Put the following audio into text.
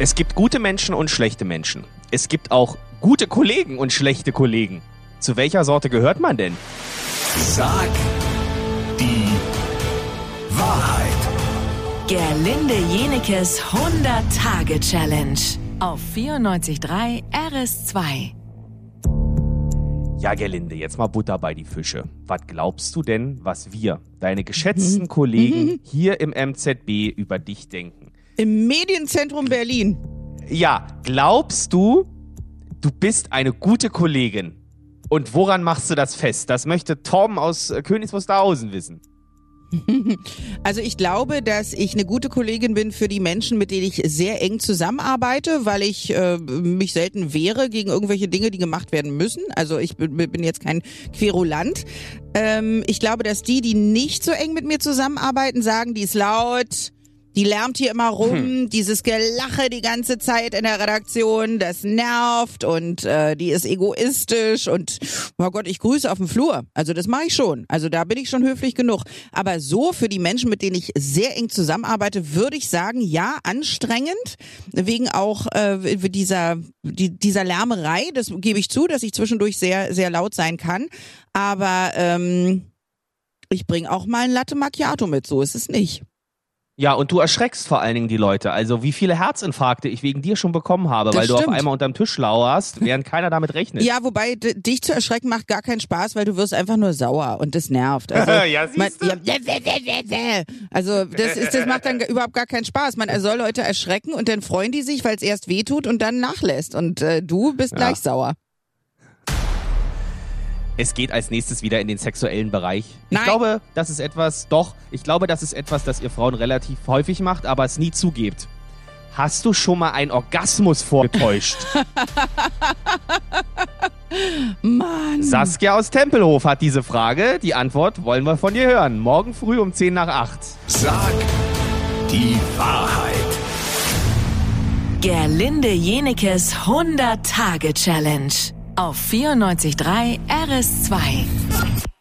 Es gibt gute Menschen und schlechte Menschen. Es gibt auch gute Kollegen und schlechte Kollegen. Zu welcher Sorte gehört man denn? Sag die Wahrheit. Gerlinde Jenekes 100-Tage-Challenge auf 94.3 RS2. Ja, Gerlinde, jetzt mal Butter bei die Fische. Was glaubst du denn, was wir, deine geschätzten Kollegen hier im MZB über dich denken? Im Medienzentrum Berlin. Ja, glaubst du, du bist eine gute Kollegin? Und woran machst du das fest? Das möchte Torben aus äh, Königs Wusterhausen wissen. Also ich glaube, dass ich eine gute Kollegin bin für die Menschen, mit denen ich sehr eng zusammenarbeite, weil ich äh, mich selten wehre gegen irgendwelche Dinge, die gemacht werden müssen. Also ich bin, bin jetzt kein Querulant. Ähm, ich glaube, dass die, die nicht so eng mit mir zusammenarbeiten, sagen, die ist laut, die lärmt hier immer rum, hm. dieses Gelache die ganze Zeit in der Redaktion, das nervt und äh, die ist egoistisch und oh Gott, ich grüße auf dem Flur. Also das mache ich schon. Also da bin ich schon höflich genug. Aber so für die Menschen, mit denen ich sehr eng zusammenarbeite, würde ich sagen, ja, anstrengend, wegen auch äh, dieser, die, dieser Lärmerei. Das gebe ich zu, dass ich zwischendurch sehr, sehr laut sein kann. Aber ähm, ich bringe auch mal ein Latte Macchiato mit, so ist es nicht. Ja, und du erschreckst vor allen Dingen die Leute. Also wie viele Herzinfarkte ich wegen dir schon bekommen habe, das weil stimmt. du auf einmal unterm Tisch lauerst, während keiner damit rechnet. Ja, wobei dich zu erschrecken macht gar keinen Spaß, weil du wirst einfach nur sauer und das nervt. Also, ja, man, ja, also das, ist, das macht dann überhaupt gar keinen Spaß. Man soll Leute erschrecken und dann freuen die sich, weil es erst wehtut und dann nachlässt. Und äh, du bist ja. gleich sauer. Es geht als nächstes wieder in den sexuellen Bereich. Nein. Ich glaube, das ist etwas, doch, ich glaube, das ist etwas, das ihr Frauen relativ häufig macht, aber es nie zugebt. Hast du schon mal einen Orgasmus vorgetäuscht? Mann. Saskia aus Tempelhof hat diese Frage. Die Antwort wollen wir von dir hören. Morgen früh um 10 nach 8. Sag die Wahrheit. Gerlinde Jenekes 100-Tage-Challenge auf 94.3 RS2.